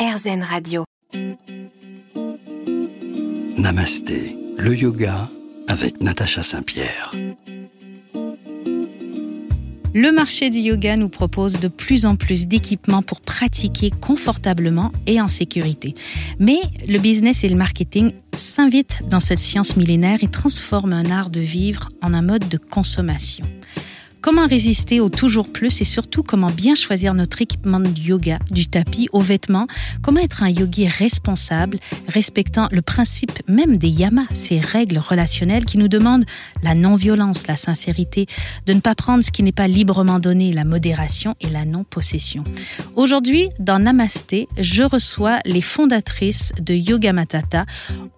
RZN Radio. Namasté, le yoga avec Natacha Saint-Pierre. Le marché du yoga nous propose de plus en plus d'équipements pour pratiquer confortablement et en sécurité. Mais le business et le marketing s'invitent dans cette science millénaire et transforment un art de vivre en un mode de consommation. Comment résister au toujours plus et surtout comment bien choisir notre équipement de yoga, du tapis aux vêtements, comment être un yogi responsable, respectant le principe même des yamas, ces règles relationnelles qui nous demandent la non-violence, la sincérité, de ne pas prendre ce qui n'est pas librement donné, la modération et la non-possession? Aujourd'hui, dans Namasté, je reçois les fondatrices de Yoga Matata,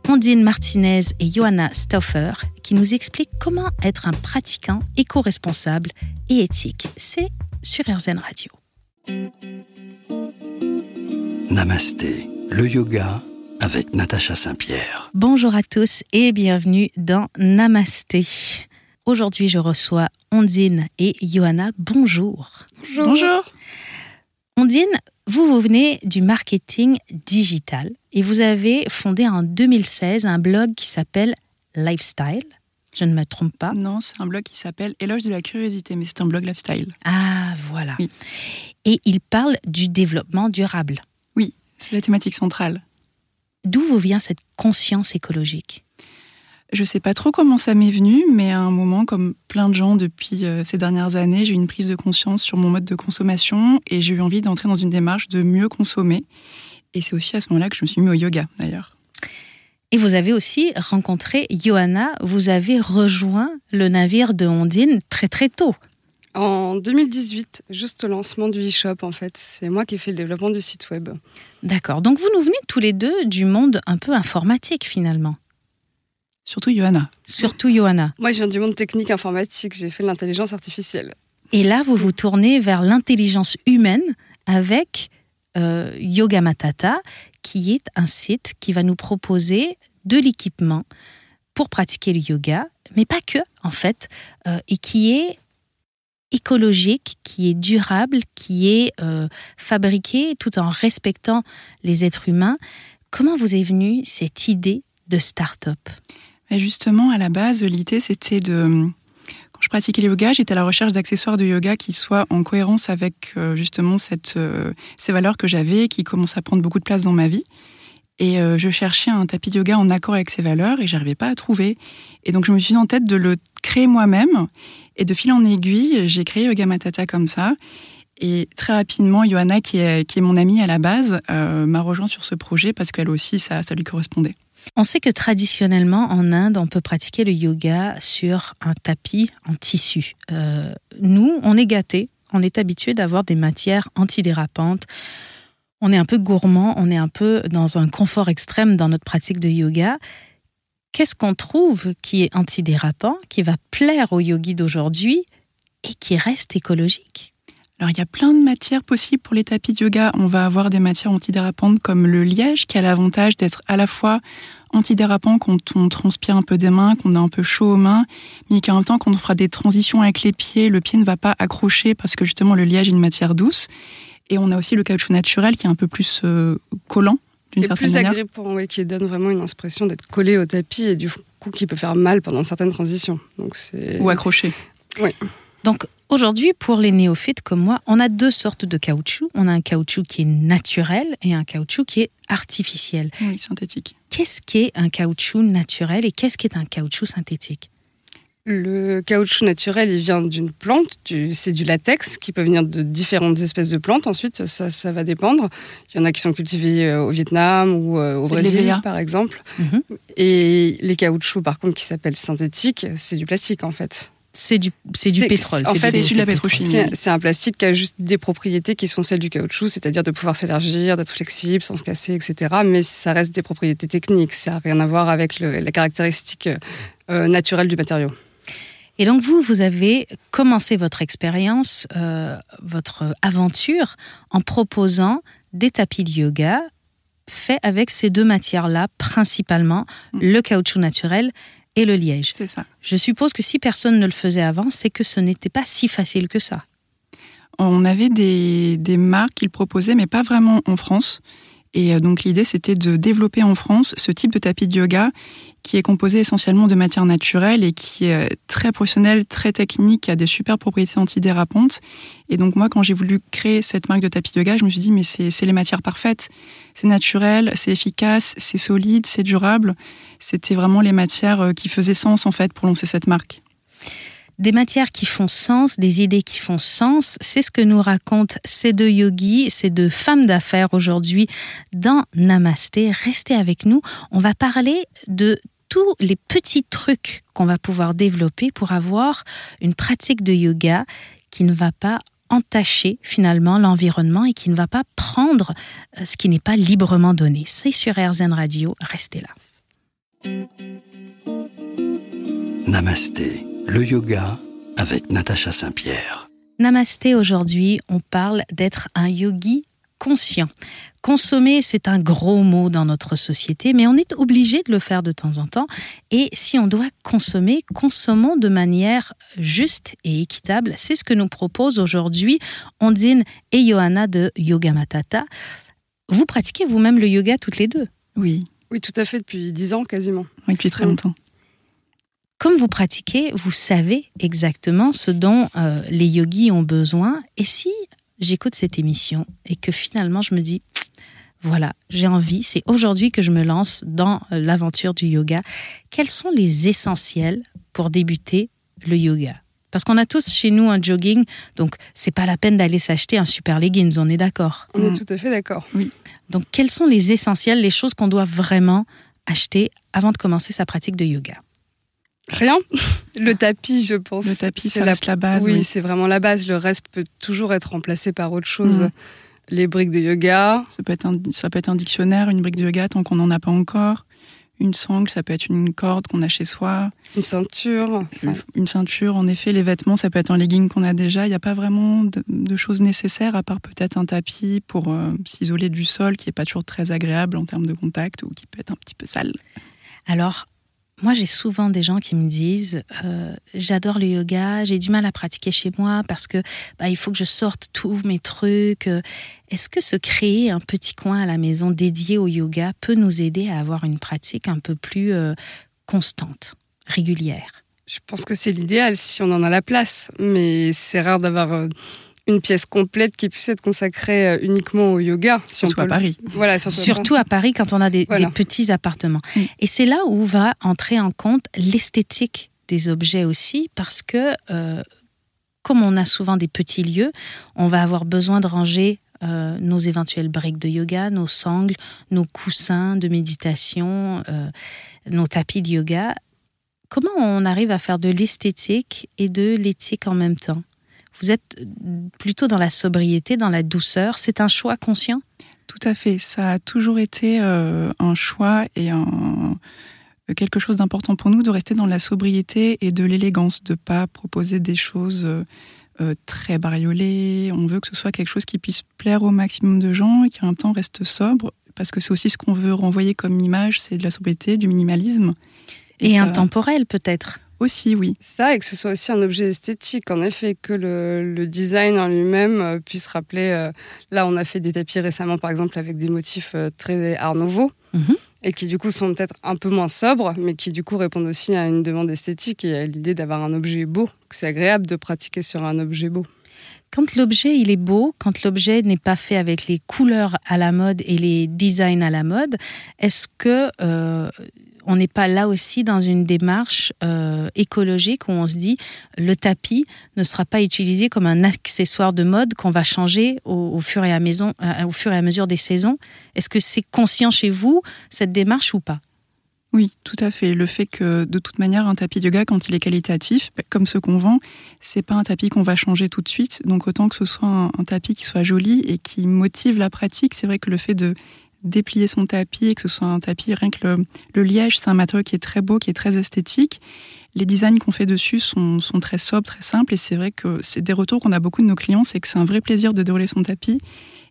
Ondine Martinez et Johanna Stauffer, qui nous expliquent comment être un pratiquant éco-responsable et éthique. C'est sur RZN Radio. Namasté, le yoga avec Natacha Saint-Pierre. Bonjour à tous et bienvenue dans Namasté. Aujourd'hui, je reçois Ondine et Johanna. Bonjour. Bonjour. Bonjour. Ondine, vous, vous venez du marketing digital et vous avez fondé en 2016 un blog qui s'appelle Lifestyle. Je ne me trompe pas. Non, c'est un blog qui s'appelle Éloge de la curiosité, mais c'est un blog lifestyle. Ah, voilà. Et il parle du développement durable. Oui, c'est la thématique centrale. D'où vous vient cette conscience écologique? Je ne sais pas trop comment ça m'est venu, mais à un moment, comme plein de gens depuis euh, ces dernières années, j'ai eu une prise de conscience sur mon mode de consommation et j'ai eu envie d'entrer dans une démarche de mieux consommer. Et c'est aussi à ce moment-là que je me suis mis au yoga, d'ailleurs. Et vous avez aussi rencontré Johanna, vous avez rejoint le navire de Ondine très très tôt. En 2018, juste au lancement du e-shop en fait. C'est moi qui ai fait le développement du site web. D'accord. Donc vous nous venez tous les deux du monde un peu informatique finalement. Surtout Johanna. Surtout Johanna. Moi je viens du monde technique informatique, j'ai fait de l'intelligence artificielle. Et là vous vous tournez vers l'intelligence humaine avec euh, Yoga Matata, qui est un site qui va nous proposer de l'équipement pour pratiquer le yoga, mais pas que, en fait, euh, et qui est écologique, qui est durable, qui est euh, fabriqué tout en respectant les êtres humains. Comment vous est venue cette idée de start-up? Justement, à la base, l'idée, c'était de je pratiquais le yoga, j'étais à la recherche d'accessoires de yoga qui soient en cohérence avec euh, justement cette, ces valeurs que j'avais, qui commencent à prendre beaucoup de place dans ma vie. Et euh, je cherchais un tapis de yoga en accord avec ces valeurs et j'arrivais pas à trouver. Et donc je me suis en tête de le créer moi-même. Et de fil en aiguille, j'ai créé Yoga Matata comme ça. Et très rapidement, Johanna, qui est, mon amie à la base, m'a rejoint sur ce projet parce qu'elle aussi, ça, ça lui correspondait. On sait que traditionnellement en Inde, on peut pratiquer le yoga sur un tapis en tissu. Euh, nous, on est gâtés, on est habitué d'avoir des matières antidérapantes. On est un peu gourmand, on est un peu dans un confort extrême dans notre pratique de yoga. Qu'est-ce qu'on trouve qui est antidérapant, qui va plaire aux yogis d'aujourd'hui et qui reste écologique? Alors il y a plein de matières possibles pour les tapis de yoga. On va avoir des matières antidérapantes comme le liège qui a l'avantage d'être à la fois antidérapant quand on transpire un peu des mains, qu'on a un peu chaud aux mains, mais qu'en même temps quand on fera des transitions avec les pieds, le pied ne va pas accrocher parce que justement le liège est une matière douce. Et on a aussi le caoutchouc naturel qui est un peu plus euh, collant d'une certaine plus manière. agrippant, oui, qui donne vraiment une impression d'être collé au tapis et du coup qui peut faire mal pendant certaines transitions. Donc Ou accroché. Oui. Donc aujourd'hui, pour les néophytes comme moi, on a deux sortes de caoutchouc. On a un caoutchouc qui est naturel et un caoutchouc qui est artificiel. Oui, synthétique. Qu'est-ce qu'est un caoutchouc naturel et qu'est-ce qu'est un caoutchouc synthétique? Le caoutchouc naturel, il vient d'une plante, c'est du latex qui peut venir de différentes espèces de plantes. Ensuite, ça, va dépendre. Il y en a qui sont cultivés euh, au Vietnam ou euh, au Brésil, par exemple. Mhm. Et les caoutchoucs, par contre, qui s'appellent synthétiques, c'est du plastique en fait c'est du, c'est du pétrole. En fait, c'est de la pétrochimie. C'est un plastique qui a juste des propriétés qui sont celles du caoutchouc, c'est-à-dire de pouvoir s'élargir, d'être flexible sans se casser, etc. Mais ça reste des propriétés techniques. Ça n'a rien à voir avec la caractéristique euh, naturelle du matériau. Et donc vous, vous avez commencé votre expérience, euh, votre aventure, en proposant des tapis de yoga faits avec ces deux matières-là, principalement mm. le caoutchouc naturel et le liège. C'est ça. Je suppose que si personne ne le faisait avant, c'est que ce n'était pas si facile que ça. On avait des, des marques qu'ils proposaient, mais pas vraiment en France. Et donc l'idée, c'était de développer en France ce type de tapis de yoga qui est composé essentiellement de matières naturelles et qui est très professionnel, très technique, qui a des super propriétés antidérapantes. Et donc moi, quand j'ai voulu créer cette marque de tapis de yoga, je me suis dit, mais c'est les matières parfaites. C'est naturel, c'est efficace, c'est solide, c'est durable. C'était vraiment les matières euh, qui faisaient sens, en fait, pour lancer cette marque. Des matières qui font sens, des idées qui font sens, c'est ce que nous racontent ces deux yogis, ces deux femmes d'affaires aujourd'hui dans Namasté. Restez avec nous, on va parler de tous les petits trucs qu'on va pouvoir développer pour avoir une pratique de yoga qui ne va pas entacher finalement l'environnement et qui ne va pas prendre euh, ce qui n'est pas librement donné. C'est sur RZN Radio, restez là. Namasté, le yoga avec Natacha Saint-Pierre. Namasté, aujourd'hui, on parle d'être un yogi conscient. Consommer, c'est un gros mot dans notre société, mais on est obligé de le faire de temps en temps. Et si on doit consommer, consommons de manière juste et équitable. C'est ce que nous propose aujourd'hui Ondine et Johanna de Yoga Matata. Vous pratiquez vous-même le yoga toutes les deux? Oui. Oui, tout à fait, depuis dix ans quasiment. Oui, depuis très longtemps. Comme vous pratiquez, vous savez exactement ce dont euh, les yogis ont besoin. Et si j'écoute cette émission et que finalement je me dis, voilà, j'ai envie, c'est aujourd'hui que je me lance dans euh, l'aventure du yoga. Quels sont les essentiels pour débuter le yoga? Parce qu'on a tous chez nous un jogging, donc c'est pas la peine d'aller s'acheter un super leggings, on est d'accord On est mm. tout à fait d'accord. Oui. Donc quels sont les essentiels, les choses qu'on doit vraiment acheter avant de commencer sa pratique de yoga? Rien. Le tapis, je pense. Le tapis, c'est la... base. Oui, c'est vraiment la base. Le reste peut toujours être remplacé par autre chose. Mm les briques de yoga. Ça peut être un, ça peut être un dictionnaire, une brique de yoga tant qu'on n'en a pas encore. Une sangle, ça peut être une corde qu'on a chez soi. Une ceinture. Une, ceinture, en effet. Les vêtements, ça peut être un legging qu'on a déjà. Il n'y a pas vraiment de, choses nécessaires, à part peut-être un tapis pour euh, s'isoler du sol, qui n'est pas toujours très agréable en termes de contact ou qui peut être un petit peu sale. Alors, moi, j'ai souvent des gens qui me disent euh, J'adore le yoga, j'ai du mal à pratiquer chez moi parce que bah, il faut que je sorte tous mes trucs. Est-ce que se créer un petit coin à la maison dédié au yoga peut nous aider à avoir une pratique un peu plus euh, constante, régulière? Je pense que c'est l'idéal si on en a la place, mais c'est rare d'avoir. Euh, une pièce complète qui puisse être consacrée euh, uniquement au yoga. surtout à Paris. Voilà, surtout, à Paris quand on a des, petits appartements. Mm. Et c'est là où va entrer en compte l'esthétique des objets aussi, parce que euh, comme on a souvent des petits lieux, on va avoir besoin de ranger euh, nos éventuelles briques de yoga, nos sangles, nos coussins de méditation, nos tapis de yoga. Comment on arrive à faire de l'esthétique et de l'éthique en même temps? Vous êtes plutôt dans la sobriété, dans la douceur. C'est un choix conscient? Tout à fait. Ça a toujours été euh, un choix et un, quelque chose d'important pour nous de rester dans la sobriété et de l'élégance, de ne pas proposer des choses euh, très bariolées. On veut que ce soit quelque chose qui puisse plaire au maximum de gens et qui en même temps reste sobre, parce que c'est aussi ce qu'on veut renvoyer comme image, c'est de la sobriété, du minimalisme. Et, intemporel peut-être aussi, oui. Ça, et que ce soit aussi un objet esthétique, en effet, que le, design en lui-même euh, puisse rappeler. Euh, là, on a fait des tapis récemment, par exemple, avec des motifs euh, très Art Nouveau. Mhm. Et qui du coup sont peut-être un peu moins sobres, mais qui du coup répondent aussi à une demande esthétique et à l'idée d'avoir un objet beau. C'est agréable de pratiquer sur un objet beau. Quand l'objet il est beau, quand l'objet n'est pas fait avec les couleurs à la mode et les designs à la mode, est-ce que on n'est pas là aussi dans une démarche euh, écologique où on se dit le tapis ne sera pas utilisé comme un accessoire de mode qu'on va changer au, fur et à euh, au fur et à mesure des saisons. Est-ce que c'est conscient chez vous cette démarche ou pas? Oui, tout à fait. Le fait que, de toute manière, un tapis yoga, quand il est qualitatif, bah, comme ce qu'on vend, c'est pas un tapis qu'on va changer tout de suite. Donc, autant que ce soit un, tapis qui soit joli et qui motive la pratique, c'est vrai que le fait de déplier son tapis et que ce soit un tapis, rien que le, liège, c'est un matériau qui est très beau, qui est très esthétique. Les designs qu'on fait dessus sont, très sobres, très simples et c'est vrai que c'est des retours qu'on a beaucoup de nos clients, c'est que c'est un vrai plaisir de dérouler son tapis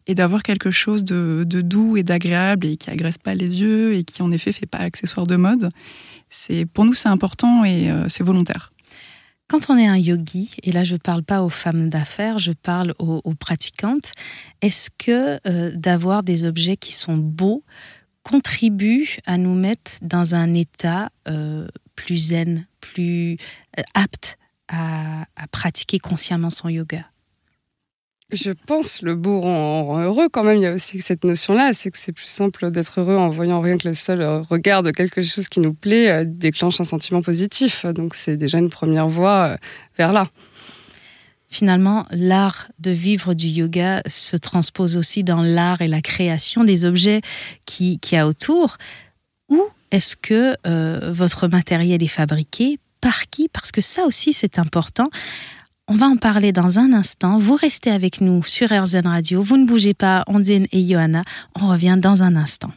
et d'avoir quelque chose de, doux et d'agréable et qui agresse pas les yeux et qui en effet fait pas accessoire de mode. C'est pour nous c'est important et euh, c'est volontaire. Quand on est un yogi, et là je ne parle pas aux femmes d'affaires, je parle aux, pratiquantes, est-ce que euh, d'avoir des objets qui sont beaux contribue à nous mettre dans un état euh, plus zen, plus euh, apte à, pratiquer consciemment son yoga? Je pense le beau rend, heureux quand même. Il y a aussi cette notion-là, c'est que c'est plus simple d'être heureux en voyant rien que le seul regard de quelque chose qui nous plaît euh, déclenche un sentiment positif. Donc c'est déjà une première voie vers là. Finalement, l'art de vivre du yoga se transpose aussi dans l'art et la création des objets qui, qui a autour. Où est-ce que euh, votre matériel est fabriqué? Par qui? Parce que ça aussi, c'est important. On va en parler dans un instant. Vous restez avec nous sur RZN Radio. Vous ne bougez pas, Ondine et Johanna. On revient dans un instant.